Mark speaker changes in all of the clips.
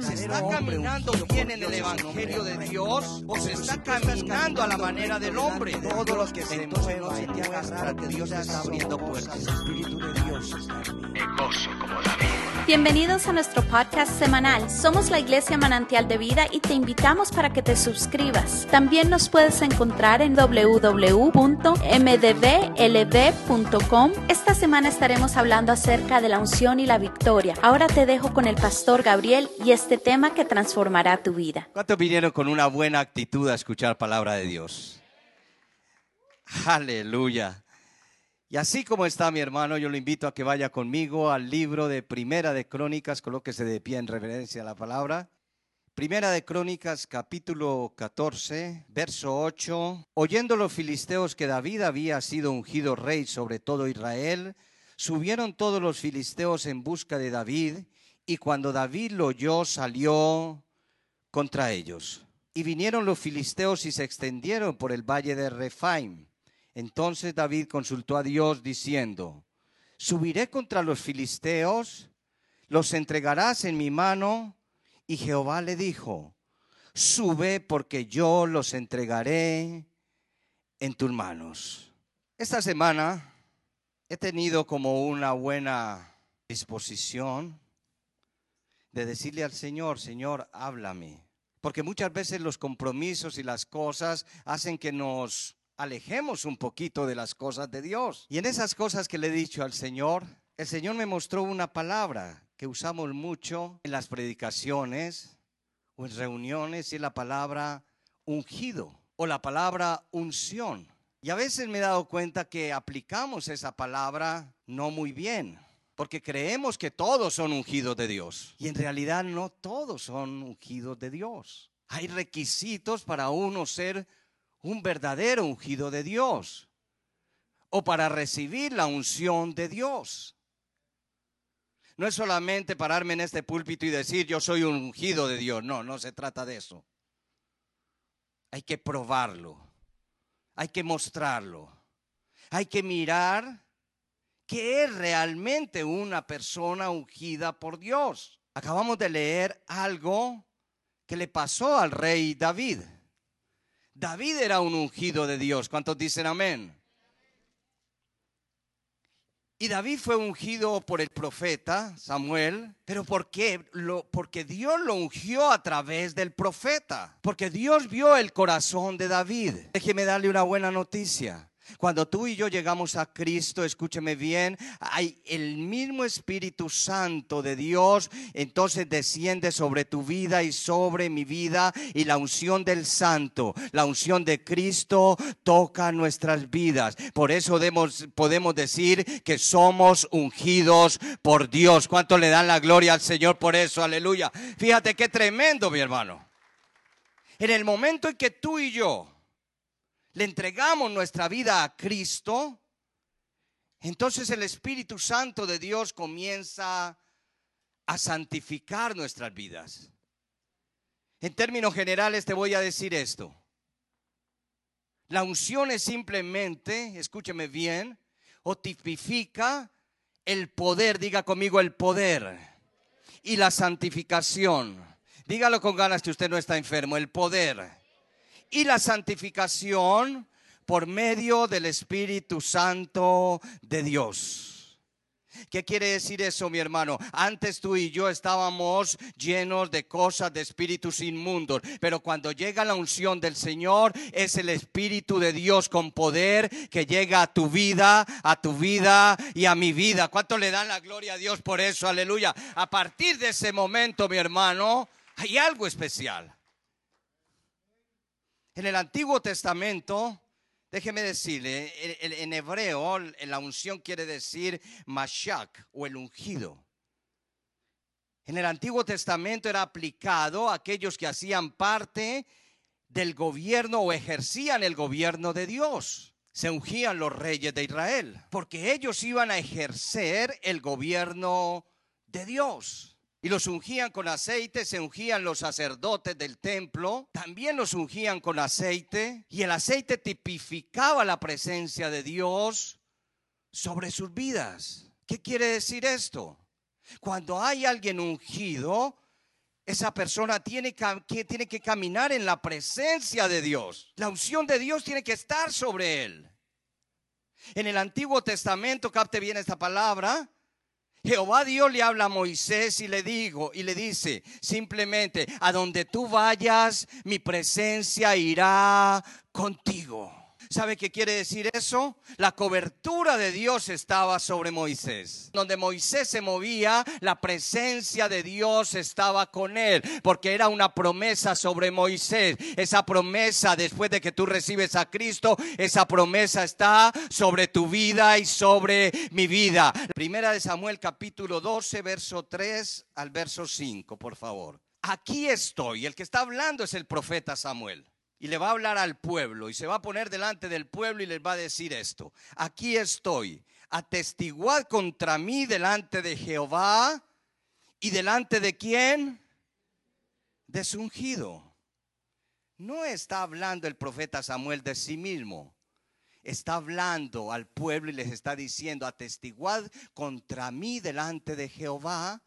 Speaker 1: ¿Se está caminando bien en el Evangelio de Dios o se está caminando a la manera del hombre?
Speaker 2: Todos los que se
Speaker 1: no se te que Dios está abriendo puertas.
Speaker 2: El Espíritu de Dios está en mí.
Speaker 3: Bienvenidos a nuestro podcast semanal. Somos la Iglesia Manantial de Vida y te invitamos para que te suscribas. También nos puedes encontrar en www.mdblb.com. Esta semana estaremos hablando acerca de la unción y la victoria. Ahora te dejo con el pastor Gabriel y este tema que transformará tu vida.
Speaker 1: ¿Cuántos vinieron con una buena actitud a escuchar palabra de Dios? Aleluya. Y así como está mi hermano, yo lo invito a que vaya conmigo al libro de Primera de Crónicas, colóquese de pie en reverencia a la palabra. Primera de Crónicas, capítulo 14, verso 8. Oyendo los filisteos que David había sido ungido rey sobre todo Israel, subieron todos los filisteos en busca de David, y cuando David lo oyó, salió contra ellos. Y vinieron los filisteos y se extendieron por el valle de Refaim. Entonces David consultó a Dios diciendo, ¿subiré contra los filisteos? ¿Los entregarás en mi mano? Y Jehová le dijo, sube porque yo los entregaré en tus manos. Esta semana he tenido como una buena disposición de decirle al Señor, Señor, háblame. Porque muchas veces los compromisos y las cosas hacen que nos alejemos un poquito de las cosas de Dios. Y en esas cosas que le he dicho al Señor, el Señor me mostró una palabra que usamos mucho en las predicaciones o en reuniones y es la palabra ungido o la palabra unción. Y a veces me he dado cuenta que aplicamos esa palabra no muy bien, porque creemos que todos son ungidos de Dios. Y en realidad no todos son ungidos de Dios. Hay requisitos para uno ser un verdadero ungido de Dios o para recibir la unción de Dios. No es solamente pararme en este púlpito y decir yo soy un ungido de Dios. No, no se trata de eso. Hay que probarlo. Hay que mostrarlo. Hay que mirar que es realmente una persona ungida por Dios. Acabamos de leer algo que le pasó al rey David. David era un ungido de Dios. ¿Cuántos dicen amén? Y David fue ungido por el profeta Samuel. ¿Pero por qué? Lo, porque Dios lo ungió a través del profeta. Porque Dios vio el corazón de David. Déjeme darle una buena noticia. Cuando tú y yo llegamos a Cristo, escúcheme bien, hay el mismo Espíritu Santo de Dios, entonces desciende sobre tu vida y sobre mi vida y la unción del Santo, la unción de Cristo toca nuestras vidas. Por eso demos, podemos decir que somos ungidos por Dios. ¿Cuánto le dan la gloria al Señor por eso? Aleluya. Fíjate qué tremendo, mi hermano. En el momento en que tú y yo le entregamos nuestra vida a Cristo, entonces el Espíritu Santo de Dios comienza a santificar nuestras vidas. En términos generales te voy a decir esto. La unción es simplemente, escúcheme bien, o tipifica el poder, diga conmigo el poder, y la santificación. Dígalo con ganas que usted no está enfermo, el poder y la santificación por medio del Espíritu Santo de Dios. ¿Qué quiere decir eso, mi hermano? Antes tú y yo estábamos llenos de cosas, de espíritus inmundos, pero cuando llega la unción del Señor, es el Espíritu de Dios con poder que llega a tu vida, a tu vida y a mi vida. ¿Cuánto le dan la gloria a Dios por eso? Aleluya. A partir de ese momento, mi hermano, hay algo especial. En el Antiguo Testamento, déjeme decirle, en, hebreo la unción quiere decir mashak o el ungido. En el Antiguo Testamento era aplicado a aquellos que hacían parte del gobierno o ejercían el gobierno de Dios. Se ungían los reyes de Israel, porque ellos iban a ejercer el gobierno de Dios. Y los ungían con aceite, se ungían los sacerdotes del templo, también los ungían con aceite, y el aceite tipificaba la presencia de Dios sobre sus vidas. ¿Qué quiere decir esto? Cuando hay alguien ungido, Esa persona tiene que, tiene que caminar en la presencia de Dios. La unción de Dios tiene que estar sobre él. En el Antiguo Testamento, capte bien esta palabra, Jehová Dios le habla a Moisés y le digo y le dice simplemente, a donde tú vayas, mi presencia irá contigo. ¿Sabe qué quiere decir eso? La cobertura de Dios estaba sobre Moisés. Donde Moisés se movía, la presencia de Dios estaba con él, porque era una promesa sobre Moisés. Esa promesa, después de que tú recibes a Cristo, esa promesa está sobre tu vida y sobre mi vida. Primera de Samuel capítulo 12, verso 3 al verso 5, por favor. Aquí estoy. El que está hablando es el profeta Samuel y le va a hablar al pueblo y se va a poner delante del pueblo y les va a decir esto. Aquí estoy, atestiguad contra mí delante de Jehová y delante de quién? De su ungido. No está hablando el profeta Samuel de sí mismo. Está hablando al pueblo y les está diciendo, atestiguad contra mí delante de Jehová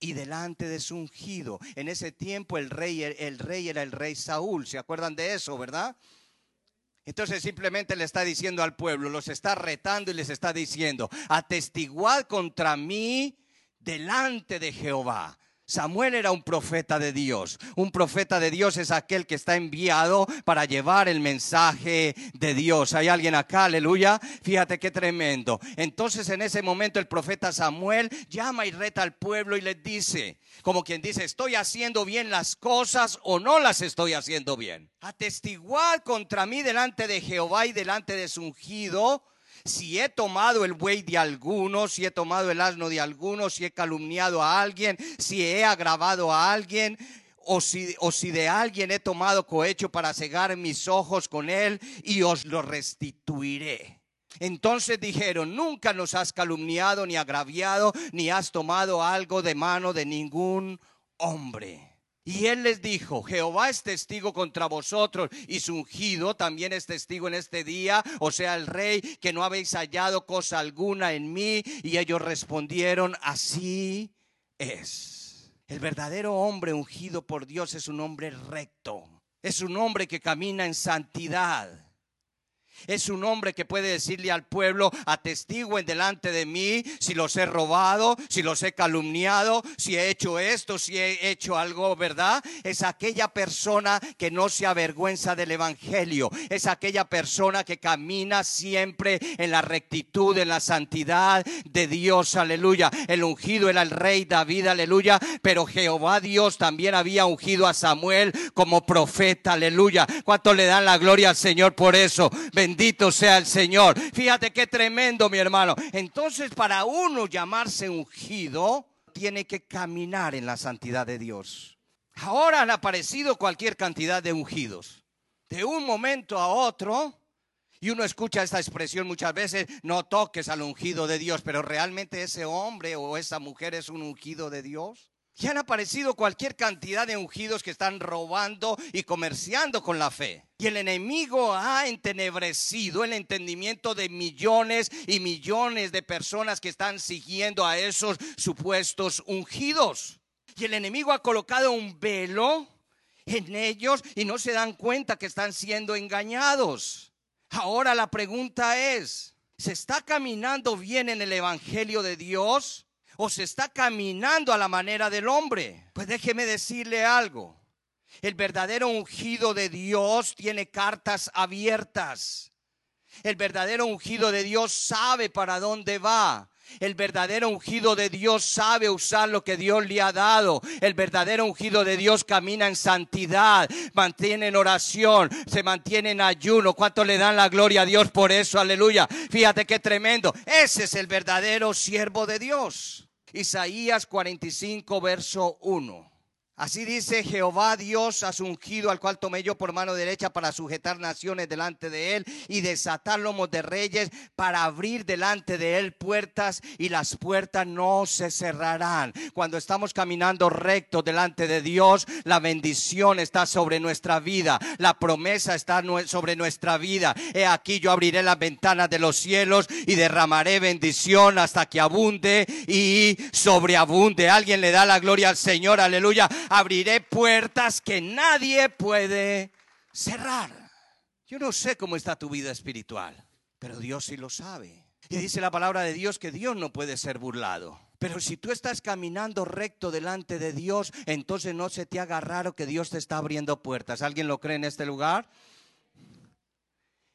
Speaker 1: y delante de su ungido. En ese tiempo el rey, el rey era el rey Saúl. ¿Se acuerdan de eso, verdad? Entonces simplemente le está diciendo al pueblo, los está retando y les está diciendo, atestiguad contra mí delante de Jehová. Samuel era un profeta de Dios. Un profeta de Dios es aquel que está enviado para llevar el mensaje de Dios. ¿Hay alguien acá? Aleluya. Fíjate qué tremendo. Entonces en ese momento el profeta Samuel llama y reta al pueblo y les dice, como quien dice, estoy haciendo bien las cosas o no las estoy haciendo bien. Atestiguad contra mí delante de Jehová y delante de su ungido si he tomado el buey de alguno, si he tomado el asno de alguno, si he calumniado a alguien, si he agravado a alguien, o si, o si de alguien he tomado cohecho para cegar mis ojos con él, y os lo restituiré. Entonces dijeron, nunca nos has calumniado ni agraviado, ni has tomado algo de mano de ningún hombre. Y él les dijo, Jehová es testigo contra vosotros y su ungido también es testigo en este día, o sea, el rey, que no habéis hallado cosa alguna en mí. Y ellos respondieron, así es. El verdadero hombre ungido por Dios es un hombre recto, es un hombre que camina en santidad. Es un hombre que puede decirle al pueblo, atestiguen delante de mí si los he robado, si los he calumniado, si he hecho esto, si he hecho algo, ¿verdad? Es aquella persona que no se avergüenza del Evangelio. Es aquella persona que camina siempre en la rectitud, en la santidad de Dios, aleluya. El ungido era el rey David, aleluya. Pero Jehová Dios también había ungido a Samuel como profeta, aleluya. ¿Cuánto le dan la gloria al Señor por eso? Bendito sea el Señor. Fíjate qué tremendo, mi hermano. Entonces, para uno llamarse ungido, tiene que caminar en la santidad de Dios. Ahora han aparecido cualquier cantidad de ungidos. De un momento a otro, y uno escucha esta expresión muchas veces, no toques al ungido de Dios, pero realmente ese hombre o esa mujer es un ungido de Dios. Y han aparecido cualquier cantidad de ungidos que están robando y comerciando con la fe. Y el enemigo ha entenebrecido el entendimiento de millones y millones de personas que están siguiendo a esos supuestos ungidos. Y el enemigo ha colocado un velo en ellos y no se dan cuenta que están siendo engañados. Ahora la pregunta es, ¿se está caminando bien en el Evangelio de Dios? O se está caminando a la manera del hombre. Pues déjeme decirle algo. El verdadero ungido de Dios tiene cartas abiertas. El verdadero ungido de Dios sabe para dónde va. El verdadero ungido de Dios sabe usar lo que Dios le ha dado. El verdadero ungido de Dios camina en santidad, mantiene en oración, se mantiene en ayuno. ¿Cuánto le dan la gloria a Dios por eso? Aleluya. Fíjate qué tremendo. Ese es el verdadero siervo de Dios. Isaías 45, verso 1. Así dice Jehová Dios a su ungido, al cual tomé yo por mano derecha para sujetar naciones delante de él y desatar lomos de reyes para abrir delante de él puertas y las puertas no se cerrarán. Cuando estamos caminando recto delante de Dios, la bendición está sobre nuestra vida, la promesa está sobre nuestra vida. He aquí yo abriré las ventanas de los cielos y derramaré bendición hasta que abunde y sobreabunde. Alguien le da la gloria al Señor, aleluya abriré puertas que nadie puede cerrar. Yo no sé cómo está tu vida espiritual, pero Dios sí lo sabe. Y dice la palabra de Dios que Dios no puede ser burlado. Pero si tú estás caminando recto delante de Dios, entonces no se te haga raro que Dios te está abriendo puertas. ¿Alguien lo cree en este lugar?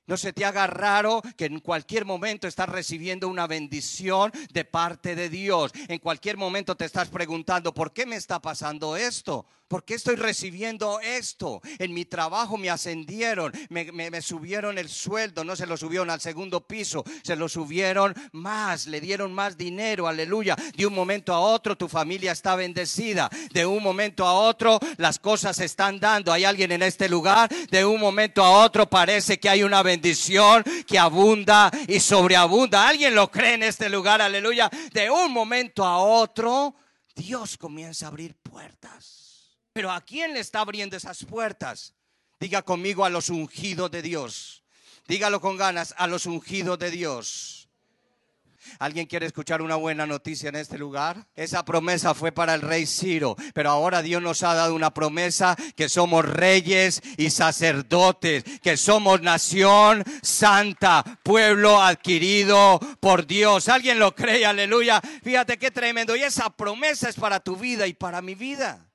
Speaker 1: No se te haga raro que en cualquier momento estás recibiendo una bendición de parte de Dios. En cualquier momento te estás preguntando, ¿por qué me está pasando esto? ¿Por qué estoy recibiendo esto? En mi trabajo me ascendieron, me, subieron el sueldo, no se lo subieron al segundo piso, se lo subieron más, le dieron más dinero, aleluya. De un momento a otro tu familia está bendecida, de un momento a otro las cosas se están dando. ¿Hay alguien en este lugar? De un momento a otro parece que hay una bendición que abunda y sobreabunda. ¿Alguien lo cree en este lugar? Aleluya. De un momento a otro Dios comienza a abrir puertas. Pero ¿a quién le está abriendo esas puertas? Diga conmigo a los ungidos de Dios. Dígalo con ganas, a los ungidos de Dios. ¿Alguien quiere escuchar una buena noticia en este lugar? Esa promesa fue para el rey Ciro, pero ahora Dios nos ha dado una promesa que somos reyes y sacerdotes, que somos nación santa, pueblo adquirido por Dios. ¿Alguien lo cree? Aleluya. Fíjate qué tremendo. Y esa promesa es para tu vida y para mi vida.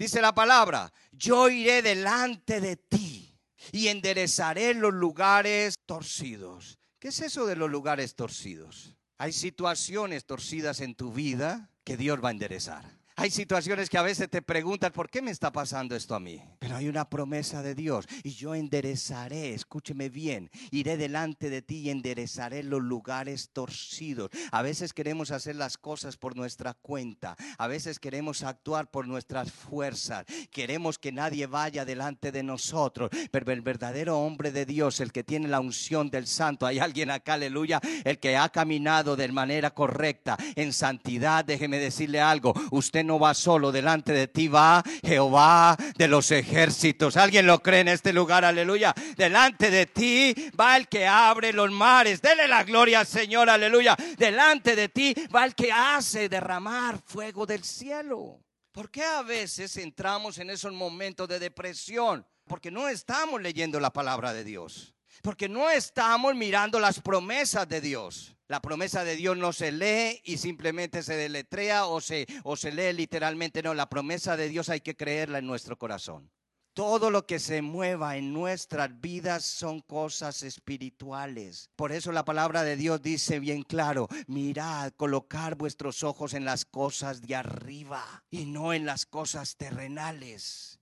Speaker 1: Dice la palabra, yo iré delante de ti y enderezaré los lugares torcidos. ¿Qué es eso de los lugares torcidos? Hay situaciones torcidas en tu vida que Dios va a enderezar. Hay situaciones que a veces te preguntas, ¿por qué me está pasando esto a mí? Pero hay una promesa de Dios y yo enderezaré, escúcheme bien, iré delante de ti y enderezaré los lugares torcidos. A veces queremos hacer las cosas por nuestra cuenta, a veces queremos actuar por nuestras fuerzas, queremos que nadie vaya delante de nosotros, pero el verdadero hombre de Dios, el que tiene la unción del santo, hay alguien acá, aleluya, el que ha caminado de manera correcta, en santidad, déjeme decirle algo, usted no va solo, delante de ti va Jehová de los ejércitos. ¿Alguien lo cree en este lugar? Aleluya. Delante de ti va el que abre los mares. Dele la gloria al Señor, aleluya. Delante de ti va el que hace derramar fuego del cielo. ¿Por qué a veces entramos en esos momentos de depresión? Porque no estamos leyendo la palabra de Dios. Porque no estamos mirando las promesas de Dios. La promesa de Dios no se lee y simplemente se deletrea o se, o se lee literalmente. No, la promesa de Dios hay que creerla en nuestro corazón. Todo lo que se mueva en nuestras vidas son cosas espirituales. Por eso la palabra de Dios dice bien claro, mirad, colocar vuestros ojos en las cosas de arriba y no en las cosas terrenales.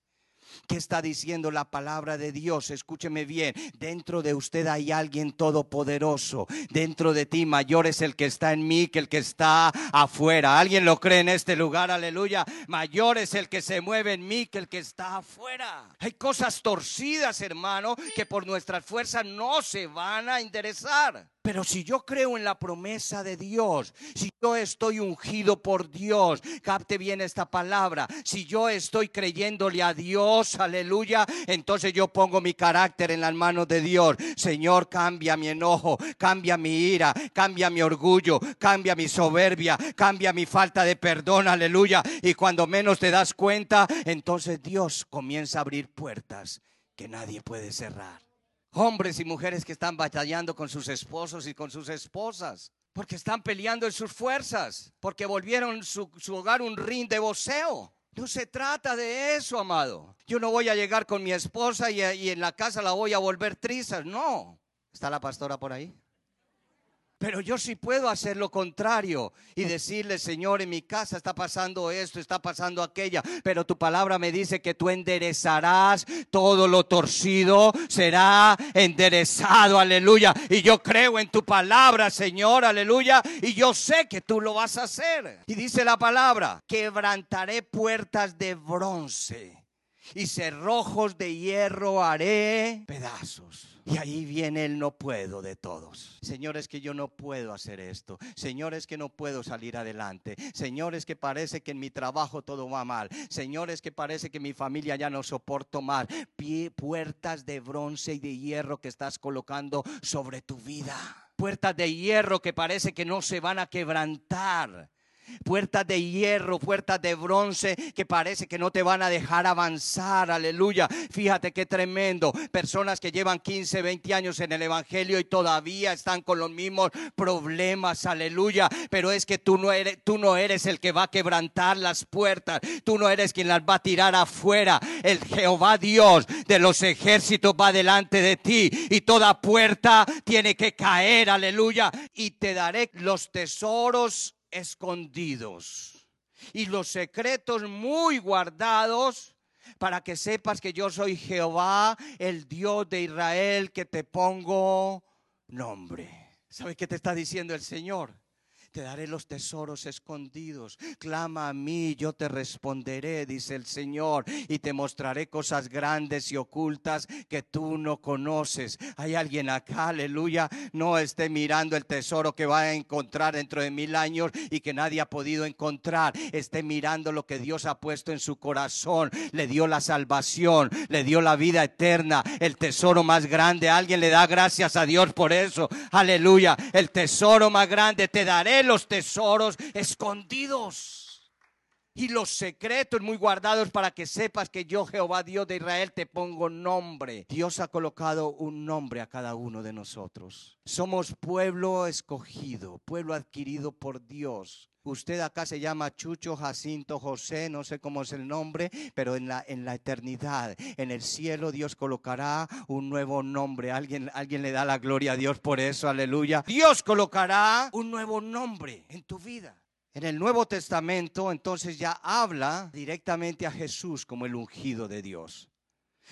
Speaker 1: ¿Qué está diciendo la palabra de Dios? Escúcheme bien. Dentro de usted hay alguien todopoderoso. Dentro de ti mayor es el que está en mí que el que está afuera. ¿Alguien lo cree en este lugar? Aleluya. Mayor es el que se mueve en mí que el que está afuera. Hay cosas torcidas, hermano, que por nuestras fuerzas no se van a enderezar. Pero si yo creo en la promesa de Dios, si yo estoy ungido por Dios, capte bien esta palabra, si yo estoy creyéndole a Dios, aleluya, entonces yo pongo mi carácter en las manos de Dios. Señor, cambia mi enojo, cambia mi ira, cambia mi orgullo, cambia mi soberbia, cambia mi falta de perdón, aleluya. Y cuando menos te das cuenta, entonces Dios comienza a abrir puertas que nadie puede cerrar. Hombres y mujeres que están batallando con sus esposos y con sus esposas. Porque están peleando en sus fuerzas. Porque volvieron su, su hogar un ring de voceo. No se trata de eso, amado. Yo no voy a llegar con mi esposa y, y en la casa la voy a volver trizas. No. ¿Está la pastora por ahí? Pero yo sí puedo hacer lo contrario y decirle, Señor, en mi casa está pasando esto, está pasando aquella, pero tu palabra me dice que tú enderezarás todo lo torcido, será enderezado, aleluya. Y yo creo en tu palabra, Señor, aleluya, y yo sé que tú lo vas a hacer. Y dice la palabra, quebrantaré puertas de bronce y cerrojos de hierro haré pedazos. Y ahí viene el no puedo de todos. Señores, que yo no puedo hacer esto. Señores, que no puedo salir adelante. Señores, que parece que en mi trabajo todo va mal. Señores, que parece que mi familia ya no soporto más. Pie, puertas de bronce y de hierro que estás colocando sobre tu vida. Puertas de hierro que parece que no se van a quebrantar. Puertas de hierro, puertas de bronce que parece que no te van a dejar avanzar, aleluya. Fíjate qué tremendo. Personas que llevan 15, 20 años en el Evangelio y todavía están con los mismos problemas, aleluya. Pero es que tú no eres, tú no eres el que va a quebrantar las puertas, tú no eres quien las va a tirar afuera. El Jehová Dios de los ejércitos va delante de ti y toda puerta tiene que caer, aleluya. Y te daré los tesoros escondidos y los secretos muy guardados para que sepas que yo soy Jehová, el Dios de Israel, que te pongo nombre. ¿Sabes qué te está diciendo el Señor? Te daré los tesoros escondidos. Clama a mí, yo te responderé, dice el Señor, y te mostraré cosas grandes y ocultas que tú no conoces. Hay alguien acá, aleluya, no esté mirando el tesoro que va a encontrar dentro de mil años y que nadie ha podido encontrar. Esté mirando lo que Dios ha puesto en su corazón. Le dio la salvación, le dio la vida eterna, el tesoro más grande. Alguien le da gracias a Dios por eso. Aleluya, el tesoro más grande te daré los tesoros escondidos y los secretos muy guardados para que sepas que yo, Jehová Dios de Israel, te pongo nombre. Dios ha colocado un nombre a cada uno de nosotros. Somos pueblo escogido, pueblo adquirido por Dios. Usted acá se llama Chucho, Jacinto, José, no sé cómo es el nombre, pero en la, en la eternidad, en el cielo, Dios colocará un nuevo nombre. ¿Alguien, alguien le da la gloria a Dios por eso, aleluya. Dios colocará un nuevo nombre en tu vida. En el Nuevo Testamento entonces ya habla directamente a Jesús como el ungido de Dios.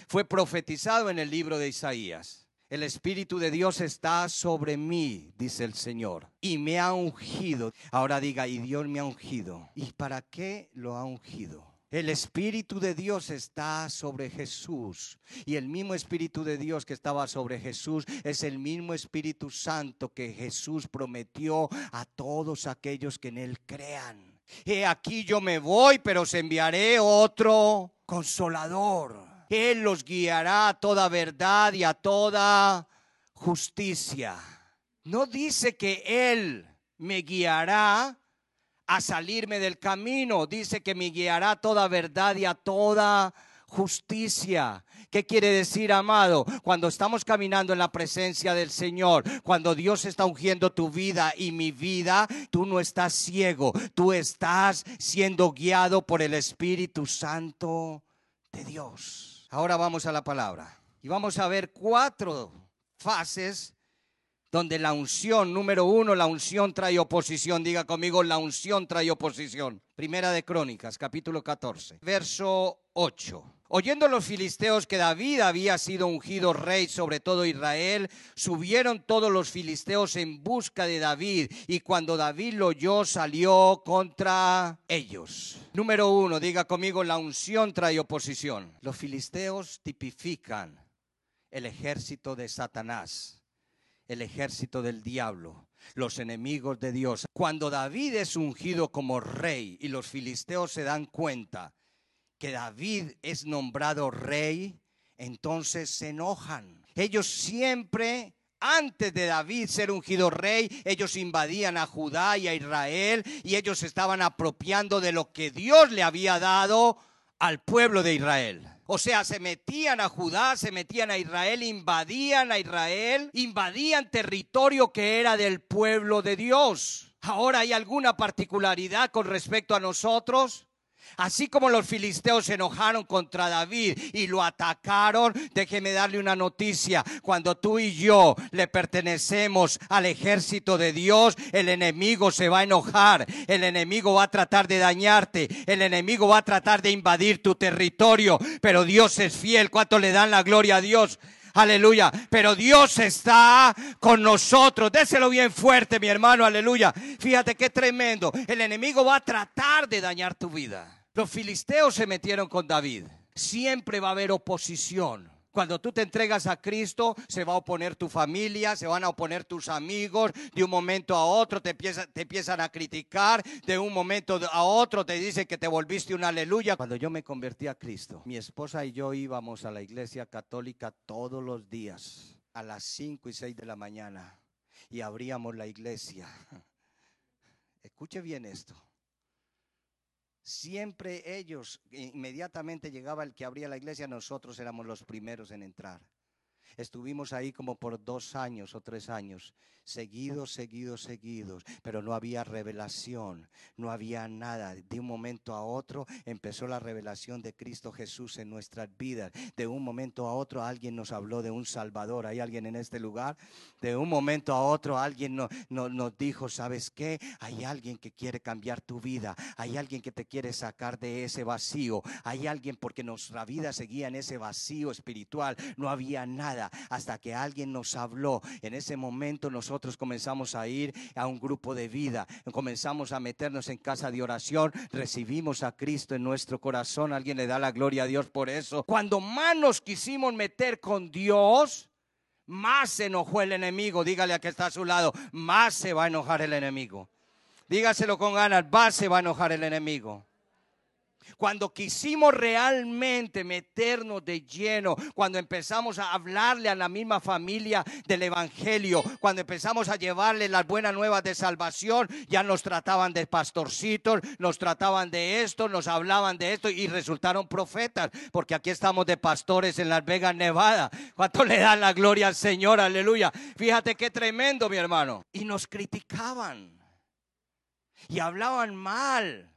Speaker 1: Fue profetizado en el libro de Isaías. El Espíritu de Dios está sobre mí, dice el Señor, y me ha ungido. Ahora diga, y Dios me ha ungido. ¿Y para qué lo ha ungido? El Espíritu de Dios está sobre Jesús. Y el mismo Espíritu de Dios que estaba sobre Jesús es el mismo Espíritu Santo que Jesús prometió a todos aquellos que en Él crean. He aquí yo me voy, pero os enviaré otro consolador él los guiará a toda verdad y a toda justicia. No dice que Él me guiará a salirme del camino, dice que me guiará a toda verdad y a toda justicia. ¿Qué quiere decir, amado? Cuando estamos caminando en la presencia del Señor, cuando Dios está ungiendo tu vida y mi vida, tú no estás ciego, tú estás siendo guiado por el Espíritu Santo de Dios. Ahora vamos a la palabra. Y vamos a ver cuatro fases donde la unción, número uno, la unción trae oposición. Diga conmigo, la unción trae oposición. Primera de Crónicas, capítulo 14, verso 8. Oyendo los filisteos que David había sido ungido rey sobre todo Israel, subieron todos los filisteos en busca de David y cuando David lo oyó salió contra ellos. Número uno, diga conmigo, la unción trae oposición. Los filisteos tipifican el ejército de Satanás, el ejército del diablo los enemigos de Dios. Cuando David es ungido como rey y los filisteos se dan cuenta que David es nombrado rey, entonces se enojan. Ellos siempre, antes de David ser ungido rey, ellos invadían a Judá y a Israel y ellos estaban apropiando de lo que Dios le había dado al pueblo de Israel. O sea, se metían a Judá, se metían a Israel, invadían a Israel, invadían territorio que era del pueblo de Dios. Ahora hay alguna particularidad con respecto a nosotros. Así como los filisteos se enojaron contra David y lo atacaron, déjeme darle una noticia. Cuando tú y yo le pertenecemos al ejército de Dios, el enemigo se va a enojar, el enemigo va a tratar de dañarte, el enemigo va a tratar de invadir tu territorio, pero Dios es fiel. ¿Cuánto le dan la gloria a Dios? Aleluya. Pero Dios está con nosotros. Déselo bien fuerte, mi hermano. Aleluya. Fíjate qué tremendo. El enemigo va a tratar de dañar tu vida. Los filisteos se metieron con David. Siempre va a haber oposición. Cuando tú te entregas a Cristo, se va a oponer tu familia, se van a oponer tus amigos, de un momento a otro te, te empiezan a criticar, de un momento a otro te dicen que te volviste un aleluya. Cuando yo me convertí a Cristo, mi esposa y yo íbamos a la iglesia católica todos los días, a las 5 y 6 de la mañana, y abríamos la iglesia. Escuche bien esto. Siempre ellos, inmediatamente llegaba el que abría la iglesia, nosotros éramos los primeros en entrar. Estuvimos ahí como por dos años o tres años, seguidos, seguidos, seguidos, pero no había revelación, no había nada. De un momento a otro empezó la revelación de Cristo Jesús en nuestras vidas. De un momento a otro alguien nos habló de un Salvador. ¿Hay alguien en este lugar? De un momento a otro alguien no- no- nos dijo, ¿sabes qué? Hay alguien que quiere cambiar tu vida. Hay alguien que te quiere sacar de ese vacío. Hay alguien porque nuestra vida seguía en ese vacío espiritual. No había nada hasta que alguien nos habló. En ese momento nosotros comenzamos a ir a un grupo de vida. Comenzamos a meternos en casa de oración. Recibimos a Cristo en nuestro corazón. Alguien le da la gloria a Dios por eso. Cuando más nos quisimos meter con Dios, más se enojó el enemigo. Dígale a que está a su lado, más se va a enojar el enemigo. Dígaselo con ganas, más se va a enojar el enemigo. Cuando quisimos realmente meternos de lleno, cuando empezamos a hablarle a la misma familia del Evangelio, cuando empezamos a llevarle las buenas nuevas de salvación, ya nos trataban de pastorcitos, nos trataban de esto, nos hablaban de esto y resultaron profetas, porque aquí estamos de pastores en Las Vegas, Nevada. ¿Cuánto le dan la gloria al Señor? Aleluya. Fíjate qué tremendo, mi hermano. Y nos criticaban y hablaban mal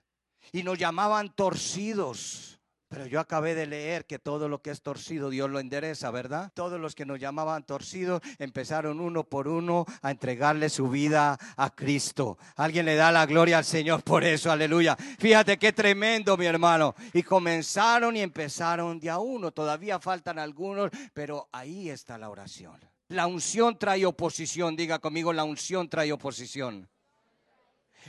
Speaker 1: y nos llamaban torcidos. Pero yo acabé de leer que todo lo que es torcido Dios lo endereza, ¿verdad? Todos los que nos llamaban torcidos empezaron uno por uno a entregarle su vida a Cristo. Alguien le da la gloria al Señor por eso, aleluya. Fíjate qué tremendo, mi hermano. Y comenzaron y empezaron de a uno. Todavía faltan algunos, pero ahí está la oración. La unción trae oposición. Diga conmigo, la unción trae oposición.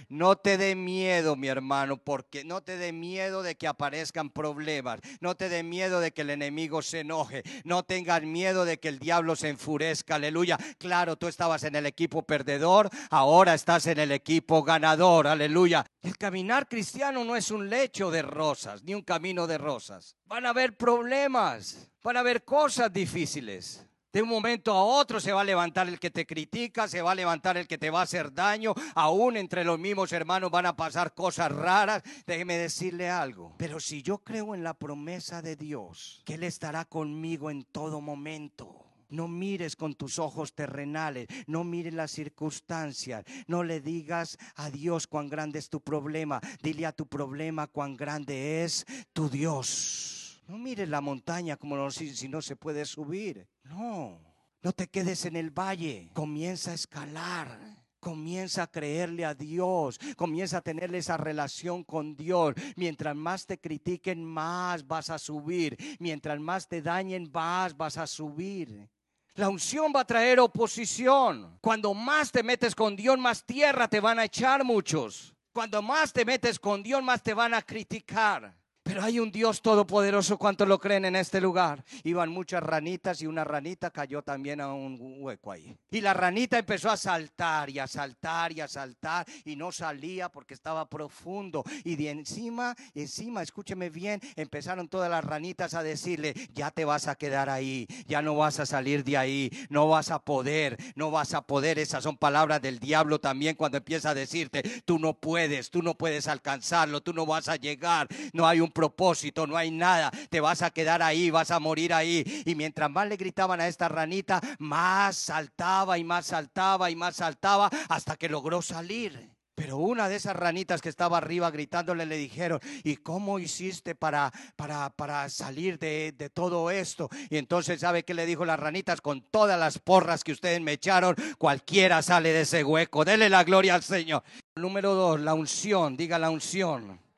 Speaker 1: No te dé miedo, mi hermano, porque no te dé miedo de que aparezcan problemas. No te dé miedo de que el enemigo se enoje. No tengas miedo de que el diablo se enfurezca. Aleluya. Claro, tú estabas en el equipo perdedor, ahora estás en el equipo ganador. Aleluya. El caminar cristiano no es un lecho de rosas, ni un camino de rosas. Van a haber problemas, van a haber cosas difíciles. De un momento a otro se va a levantar el que te critica, se va a levantar el que te va a hacer daño, aún entre los mismos hermanos van a pasar cosas raras. Déjeme decirle algo, pero si yo creo en la promesa de Dios, que Él estará conmigo en todo momento. No mires con tus ojos terrenales, no mires las circunstancias, no le digas a Dios cuán grande es tu problema, dile a tu problema cuán grande es tu Dios. No mires la montaña como si, si no se puede subir. No, no te quedes en el valle. Comienza a escalar. Comienza a creerle a Dios, comienza a tener esa relación con Dios. Mientras más te critiquen, más vas a subir. Mientras más te dañen, más vas a subir. La unción va a traer oposición. Cuando más te metes con Dios, más tierra te van a echar muchos. Cuando más te metes con Dios, más te van a criticar. Pero hay un Dios todopoderoso, ¿cuántos lo creen en este lugar? Iban muchas ranitas y una ranita cayó también a un hueco ahí. Y la ranita empezó a saltar y a saltar y a saltar y no salía porque estaba profundo. Y de encima, encima, escúcheme bien, empezaron todas las ranitas a decirle, ya te vas a quedar ahí, ya no vas a salir de ahí, no vas a poder, no vas a poder. Esas son palabras del diablo también cuando empieza a decirte, tú no puedes, tú no puedes alcanzarlo, tú no vas a llegar, no hay un propósito, no hay nada, te vas a quedar ahí, vas a morir ahí. Y mientras más le gritaban a esta ranita, más saltaba y más saltaba y más saltaba hasta que logró salir. Pero una de esas ranitas que estaba arriba gritándole le dijeron, ¿y cómo hiciste para, para, para salir de, de todo esto? Y entonces, ¿sabe qué le dijo las ranitas? Con todas las porras que ustedes me echaron, cualquiera sale de ese hueco. Dele la gloria al Señor. Número dos, la unción, diga la unción.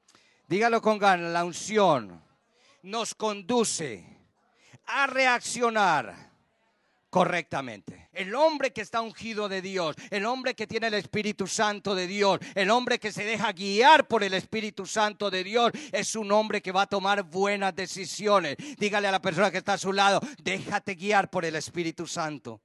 Speaker 1: Dígalo con ganas, la unción nos conduce a reaccionar correctamente. El hombre que está ungido de Dios, el hombre que tiene el Espíritu Santo de Dios, el hombre que se deja guiar por el Espíritu Santo de Dios, es un hombre que va a tomar buenas decisiones. Dígale a la persona que está a su lado, déjate guiar por el Espíritu Santo.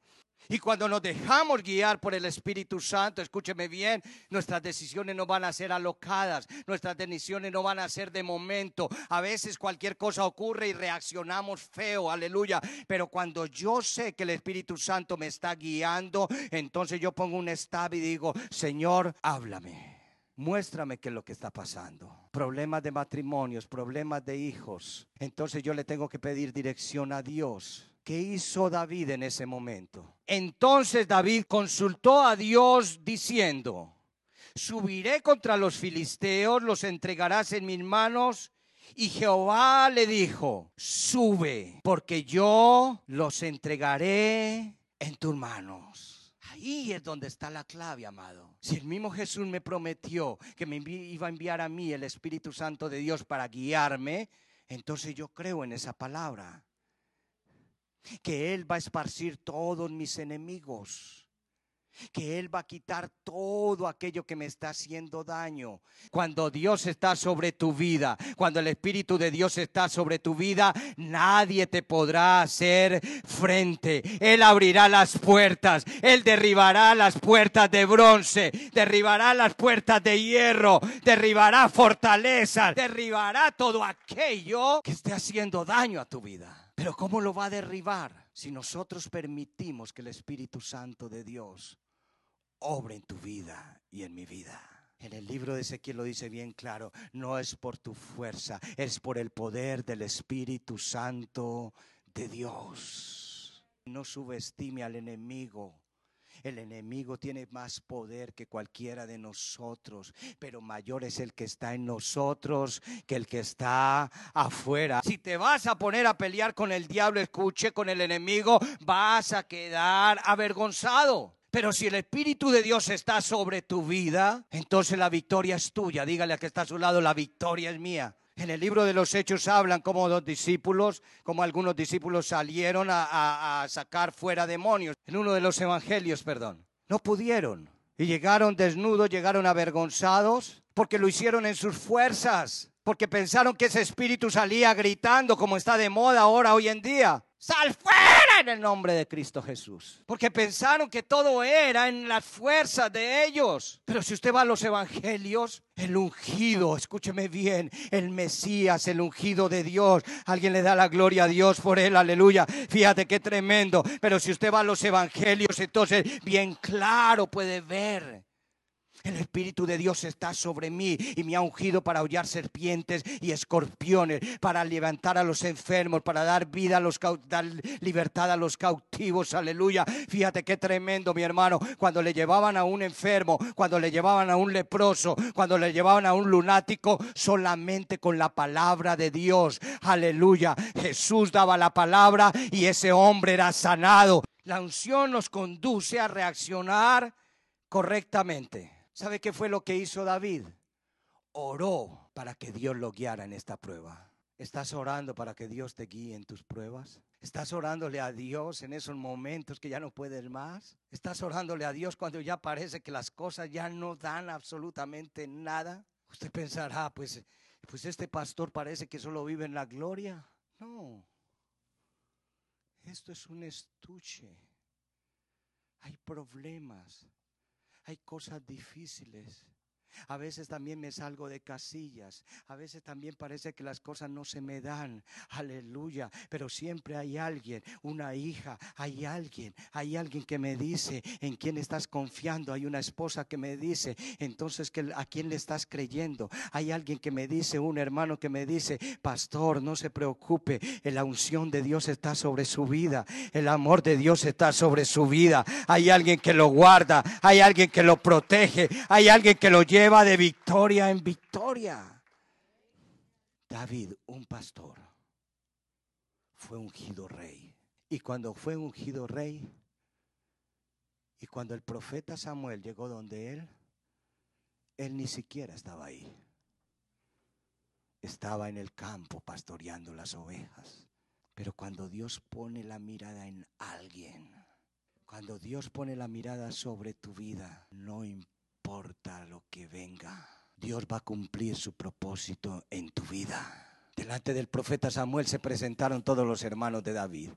Speaker 1: Y cuando nos dejamos guiar por el Espíritu Santo, escúcheme bien, nuestras decisiones no van a ser alocadas, nuestras decisiones no van a ser de momento. A veces cualquier cosa ocurre y reaccionamos feo, aleluya. Pero cuando yo sé que el Espíritu Santo me está guiando, entonces yo pongo un stop y digo, Señor, háblame. muéstrame qué es lo que está pasando. Problemas de matrimonios, problemas de hijos. Entonces yo le tengo que pedir dirección a Dios. ¿Qué hizo David en ese momento? Entonces David consultó a Dios diciendo, subiré contra los filisteos, los entregarás en mis manos. Y Jehová le dijo, sube, porque yo los entregaré en tus manos. Ahí es donde está la clave, amado. Si el mismo Jesús me prometió que me iba a enviar a mí el Espíritu Santo de Dios para guiarme, entonces yo creo en esa palabra. Que Él va a esparcir todos mis enemigos que Él va a quitar todo aquello que me está haciendo daño. Cuando Dios está sobre tu vida, cuando el Espíritu de Dios está sobre tu vida, nadie te podrá hacer frente. Él abrirá las puertas, Él derribará las puertas de bronce, derribará las puertas de hierro, derribará fortalezas, derribará todo aquello que esté haciendo daño a tu vida. Pero ¿cómo lo va a derribar? Si nosotros permitimos que el Espíritu Santo de Dios obra en tu vida y en mi vida. En el libro de Ezequiel lo dice bien claro, no es por tu fuerza, es por el poder del Espíritu Santo de Dios. No subestime al enemigo. El enemigo tiene más poder que cualquiera de nosotros, pero mayor es el que está en nosotros que el que está afuera. Si te vas a poner a pelear con el diablo, escuche, con el enemigo, vas a quedar avergonzado. Pero si el Espíritu de Dios está sobre tu vida, entonces la victoria es tuya. Dígale a que está a su lado, la victoria es mía. En el libro de los Hechos hablan como los discípulos, como algunos discípulos salieron a, a- a sacar fuera demonios. En uno de los evangelios, perdón. No pudieron. Y llegaron desnudos, llegaron avergonzados, porque lo hicieron en sus fuerzas. Porque pensaron que ese espíritu salía gritando como está de moda ahora, hoy en día. Sal fuera en el nombre de Cristo Jesús. Porque pensaron que todo era en las fuerzas de ellos. Pero si usted va a los evangelios, el ungido, escúcheme bien, el Mesías, el ungido de Dios. Alguien le da la gloria a Dios por él, aleluya. Fíjate qué tremendo. Pero si usted va a los evangelios, entonces bien claro puede ver el Espíritu de Dios está sobre mí y me ha ungido para hollar serpientes y escorpiones, para levantar a los enfermos, para dar vida a los dar libertad a los cautivos. Aleluya. Fíjate qué tremendo, mi hermano, cuando le llevaban a un enfermo, cuando le llevaban a un leproso, cuando le llevaban a un lunático, solamente con la palabra de Dios. Aleluya. Jesús daba la palabra y ese hombre era sanado. La unción nos conduce a reaccionar correctamente. ¿Sabe qué fue lo que hizo David? Oró para que Dios lo guiara en esta prueba. ¿Estás orando para que Dios te guíe en tus pruebas? ¿Estás orándole a Dios en esos momentos que ya no puedes más? ¿Estás orándole a Dios cuando ya parece que las cosas ya no dan absolutamente nada? Usted pensará, pues, pues este pastor parece que solo vive en la gloria. No. Esto es un estuche. Hay problemas hay cosas difíciles. A veces también me salgo de casillas. A veces también parece que las cosas no se me dan. Aleluya. Pero siempre hay alguien, una hija, hay alguien, hay alguien que me dice en quién estás confiando. Hay una esposa que me dice, entonces a quién le estás creyendo. Hay alguien que me dice, un hermano que me dice, pastor, no se preocupe, la unción de Dios está sobre su vida. El amor de Dios está sobre su vida. Hay alguien que lo guarda, hay alguien que lo protege, hay alguien que lo lleva de victoria en victoria. David, un pastor, fue ungido rey. Y cuando fue ungido rey, y cuando el profeta Samuel llegó donde él, él ni siquiera estaba ahí. Estaba en el campo pastoreando las ovejas. Pero cuando Dios pone la mirada en alguien, cuando Dios pone la mirada sobre tu vida, no importa lo que venga, Dios va a cumplir su propósito en tu vida. Delante del profeta Samuel se presentaron todos los hermanos de David.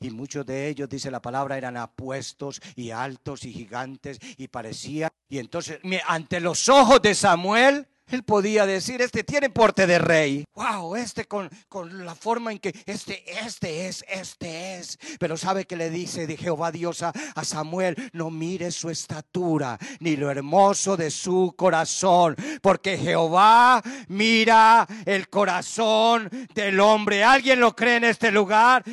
Speaker 1: Y muchos de ellos, dice la palabra, eran apuestos y altos y gigantes y parecía. Y entonces, ante los ojos de Samuel, Él podía decir, este tiene porte de rey. Wow, este con, con, la forma en que este, este es, este es. Pero sabe que le dice de Jehová Dios a, a Samuel, no mire su estatura ni lo hermoso de su corazón, porque Jehová mira el corazón del hombre. ¿Alguien lo cree en este lugar?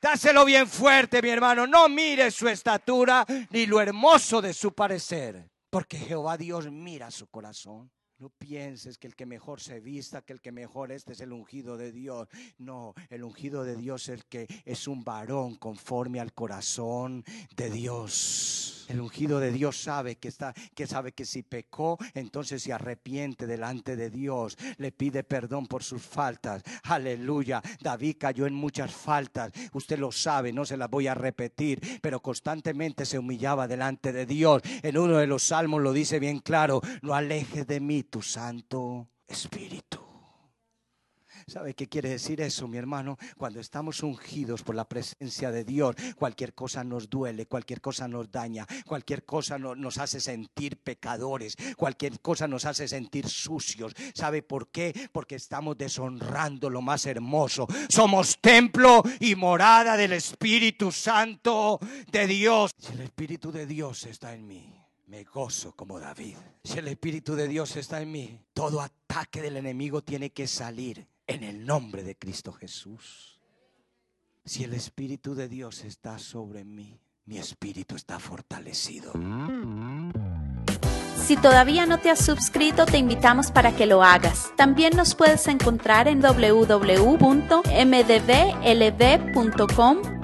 Speaker 1: Dáselo bien fuerte, mi hermano. No mire su estatura ni lo hermoso de su parecer, porque Jehová Dios mira su corazón. No pienses que el que mejor se vista, que el que mejor este es el ungido de Dios. No, el ungido de Dios es el que es un varón conforme al corazón de Dios. El ungido de Dios sabe que está, que sabe que si pecó, entonces se arrepiente delante de Dios, le pide perdón por sus faltas. Aleluya. David cayó en muchas faltas. Usted lo sabe, no se las voy a repetir, pero constantemente se humillaba delante de Dios. En uno de los salmos lo dice bien claro, no alejes de mí tu Santo Espíritu. ¿Sabe qué quiere decir eso, mi hermano? Cuando estamos ungidos por la presencia de Dios, cualquier cosa nos duele, cualquier cosa nos daña, cualquier cosa no, nos hace sentir pecadores, cualquier cosa nos hace sentir sucios. ¿Sabe por qué? Porque estamos deshonrando lo más hermoso. Somos templo y morada del Espíritu Santo de Dios. Si el Espíritu de Dios está en mí me gozo como David. Si el Espíritu de Dios está en mí, todo ataque del enemigo tiene que salir en el nombre de Cristo Jesús. Si el Espíritu de Dios está sobre mí, mi espíritu está fortalecido.
Speaker 3: Si todavía no te has suscrito, te invitamos para que lo hagas. También nos puedes encontrar en www.mdblb.com,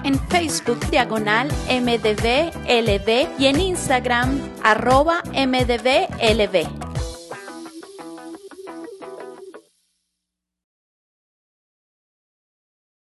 Speaker 3: en Facebook diagonal mdblb y en Instagram arroba mdblb.